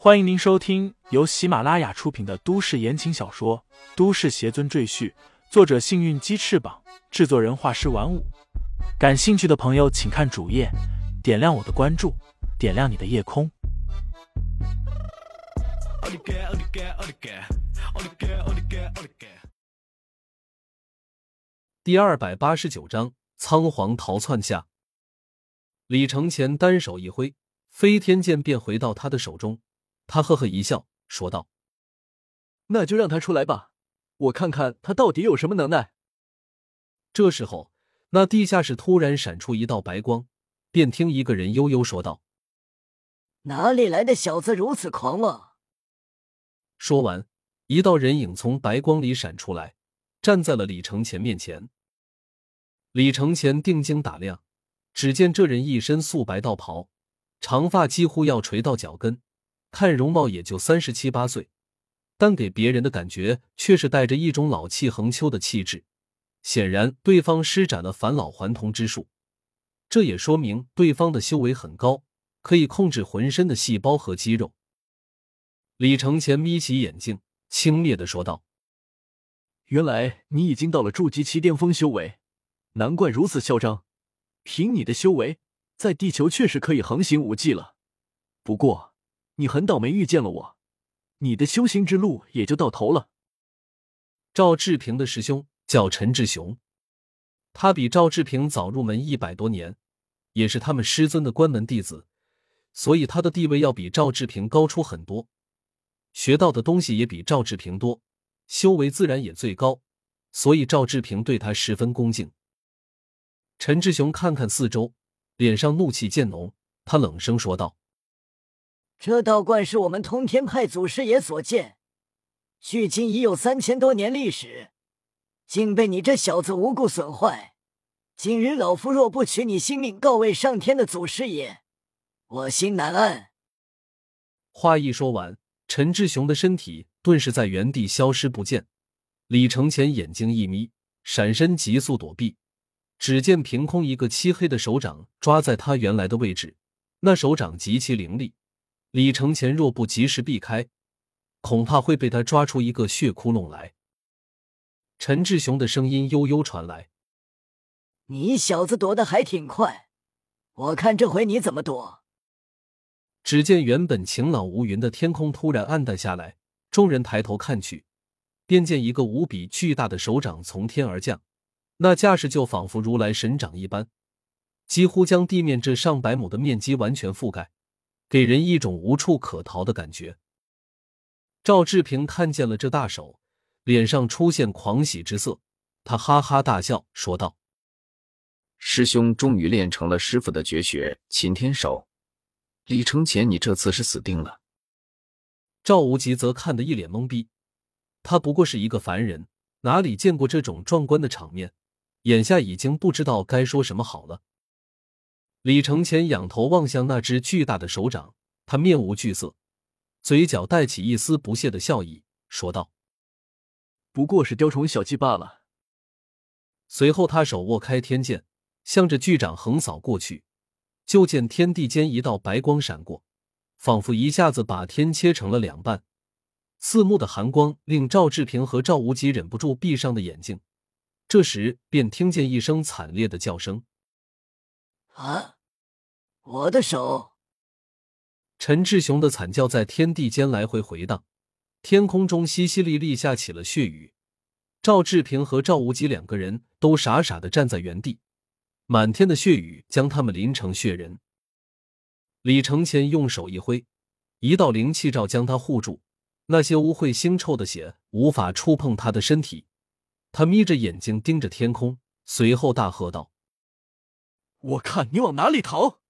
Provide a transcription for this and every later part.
欢迎您收听由喜马拉雅出品的都市言情小说《都市邪尊赘婿》，作者：幸运鸡翅膀，制作人：画师玩五。感兴趣的朋友，请看主页，点亮我的关注，点亮你的夜空。第二百八十九章：仓皇逃窜下，李承前单手一挥，飞天剑便回到他的手中。他呵呵一笑，说道：“那就让他出来吧，我看看他到底有什么能耐。”这时候，那地下室突然闪出一道白光，便听一个人悠悠说道：“哪里来的小子如此狂妄？”说完，一道人影从白光里闪出来，站在了李承前面前。李承前定睛打量，只见这人一身素白道袍，长发几乎要垂到脚跟。看容貌也就三十七八岁，但给别人的感觉却是带着一种老气横秋的气质。显然，对方施展了返老还童之术，这也说明对方的修为很高，可以控制浑身的细胞和肌肉。李承前眯起眼睛，轻蔑的说道：“原来你已经到了筑基期巅峰修为，难怪如此嚣张。凭你的修为，在地球确实可以横行无忌了。不过……”你很倒霉遇见了我，你的修行之路也就到头了。赵志平的师兄叫陈志雄，他比赵志平早入门一百多年，也是他们师尊的关门弟子，所以他的地位要比赵志平高出很多，学到的东西也比赵志平多，修为自然也最高，所以赵志平对他十分恭敬。陈志雄看看四周，脸上怒气渐浓，他冷声说道。这道观是我们通天派祖师爷所建，距今已有三千多年历史，竟被你这小子无故损坏。今日老夫若不取你性命告慰上天的祖师爷，我心难安。话一说完，陈志雄的身体顿时在原地消失不见。李承前眼睛一眯，闪身急速躲避，只见凭空一个漆黑的手掌抓在他原来的位置，那手掌极其凌厉。李承前若不及时避开，恐怕会被他抓出一个血窟窿来。陈志雄的声音悠悠传来：“你小子躲得还挺快，我看这回你怎么躲。”只见原本晴朗无云的天空突然暗淡下来，众人抬头看去，便见一个无比巨大的手掌从天而降，那架势就仿佛如来神掌一般，几乎将地面这上百亩的面积完全覆盖。给人一种无处可逃的感觉。赵志平看见了这大手，脸上出现狂喜之色，他哈哈大笑，说道：“师兄终于练成了师傅的绝学擒天手，李承前，你这次是死定了。”赵无极则看得一脸懵逼，他不过是一个凡人，哪里见过这种壮观的场面，眼下已经不知道该说什么好了。李承前仰头望向那只巨大的手掌，他面无惧色，嘴角带起一丝不屑的笑意，说道：“不过是雕虫小技罢了。”随后，他手握开天剑，向着巨掌横扫过去。就见天地间一道白光闪过，仿佛一下子把天切成了两半。刺目的寒光令赵志平和赵无极忍不住闭上的眼睛。这时，便听见一声惨烈的叫声。啊！我的手！陈志雄的惨叫在天地间来回回荡，天空中淅淅沥沥下起了血雨。赵志平和赵无极两个人都傻傻的站在原地，满天的血雨将他们淋成血人。李承前用手一挥，一道灵气罩将他护住，那些污秽腥臭的血无法触碰他的身体。他眯着眼睛盯着天空，随后大喝道。我看你往哪里逃！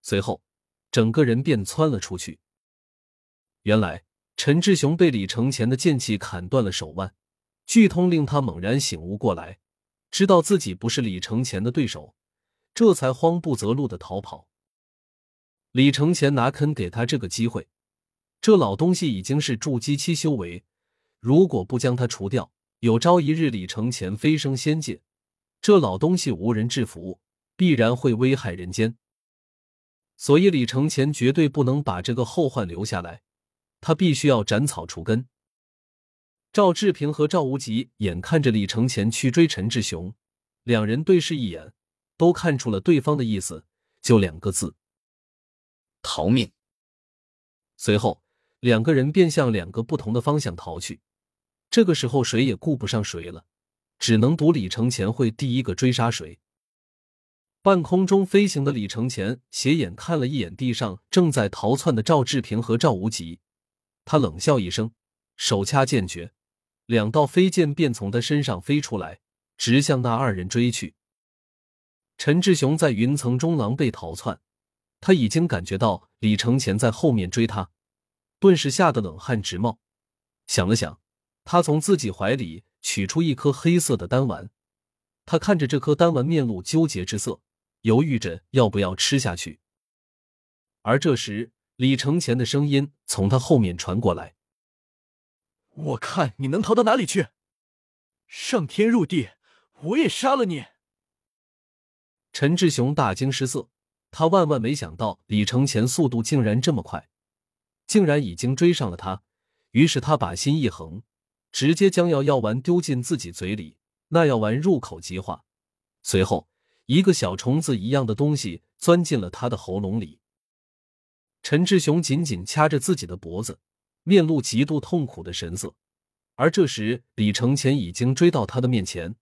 随后，整个人便窜了出去。原来，陈志雄被李承前的剑气砍断了手腕，剧痛令他猛然醒悟过来，知道自己不是李承前的对手，这才慌不择路的逃跑。李承前哪肯给他这个机会？这老东西已经是筑基期修为，如果不将他除掉，有朝一日李承前飞升仙界，这老东西无人制服。必然会危害人间。所以李承前绝对不能把这个后患留下来，他必须要斩草除根。赵志平和赵无极眼看着李承前去追陈志雄，两人对视一眼，都看出了对方的意思，就两个字：逃命。随后，两个人便向两个不同的方向逃去。这个时候，谁也顾不上谁了，只能赌李承前会第一个追杀谁。半空中飞行的李承前斜眼看了一眼地上正在逃窜的赵志平和赵无极，他冷笑一声，手掐剑诀。两道飞剑便从他身上飞出来，直向那二人追去。陈志雄在云层中狼狈逃窜，他已经感觉到李承前在后面追他，顿时吓得冷汗直冒。想了想，他从自己怀里取出一颗黑色的丹丸，他看着这颗丹丸，面露纠结之色，犹豫着要不要吃下去。而这时，李承前的声音从他后面传过来。我看你能逃到哪里去？上天入地，我也杀了你！陈志雄大惊失色，他万万没想到李承前速度竟然这么快，竟然已经追上了他。于是他把心一横，直接将药药丸丢进自己嘴里。那药丸入口即化，随后一个小虫子一样的东西钻进了他的喉咙里。陈志雄紧紧掐着自己的脖子。面露极度痛苦的神色，而这时李承前已经追到他的面前，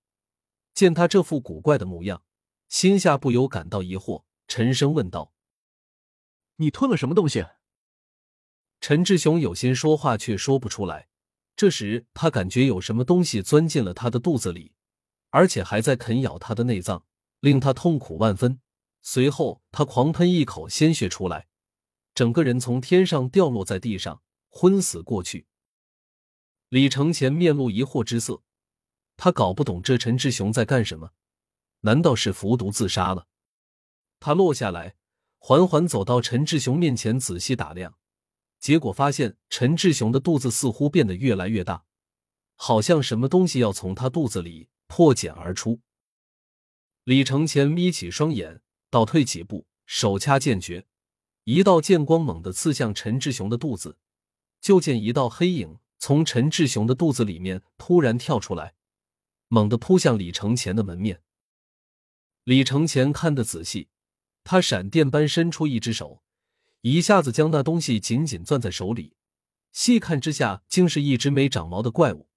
见他这副古怪的模样，心下不由感到疑惑，沉声问道：“你吞了什么东西？”陈志雄有心说话，却说不出来。这时他感觉有什么东西钻进了他的肚子里，而且还在啃咬他的内脏，令他痛苦万分。随后他狂喷一口鲜血出来，整个人从天上掉落在地上。昏死过去。李承前面露疑惑之色，他搞不懂这陈志雄在干什么，难道是服毒自杀了？他落下来，缓缓走到陈志雄面前，仔细打量，结果发现陈志雄的肚子似乎变得越来越大，好像什么东西要从他肚子里破茧而出。李承前眯起双眼，倒退几步，手掐剑诀，一道剑光猛地刺向陈志雄的肚子。就见一道黑影从陈志雄的肚子里面突然跳出来，猛地扑向李承前的门面。李承前看得仔细，他闪电般伸出一只手，一下子将那东西紧紧攥在手里。细看之下，竟是一只没长毛的怪物。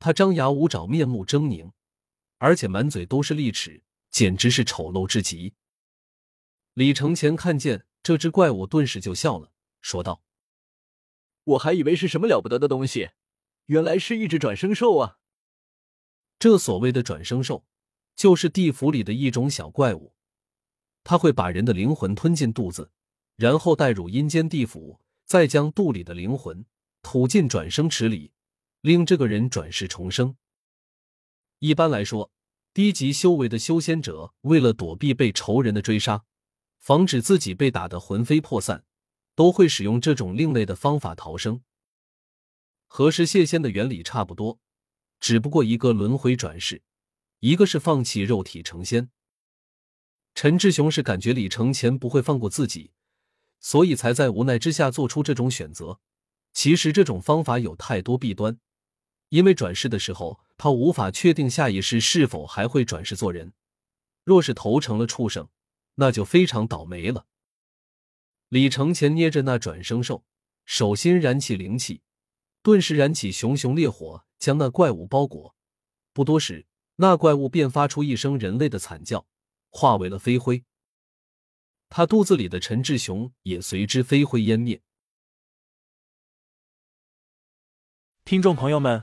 他张牙舞爪，面目狰狞，而且满嘴都是利齿，简直是丑陋至极。李承前看见这只怪物，顿时就笑了，说道。我还以为是什么了不得的东西，原来是一只转生兽啊！这所谓的转生兽，就是地府里的一种小怪物，它会把人的灵魂吞进肚子，然后带入阴间地府，再将肚里的灵魂吐进转生池里，令这个人转世重生。一般来说，低级修为的修仙者为了躲避被仇人的追杀，防止自己被打得魂飞魄散。都会使用这种另类的方法逃生，和食蟹仙的原理差不多，只不过一个轮回转世，一个是放弃肉体成仙。陈志雄是感觉李承前不会放过自己，所以才在无奈之下做出这种选择。其实这种方法有太多弊端，因为转世的时候他无法确定下一世是否还会转世做人，若是投成了畜生，那就非常倒霉了。李承前捏着那转生兽，手心燃起灵气，顿时燃起熊熊烈火，将那怪物包裹。不多时，那怪物便发出一声人类的惨叫，化为了飞灰。他肚子里的陈志雄也随之飞灰烟灭。听众朋友们，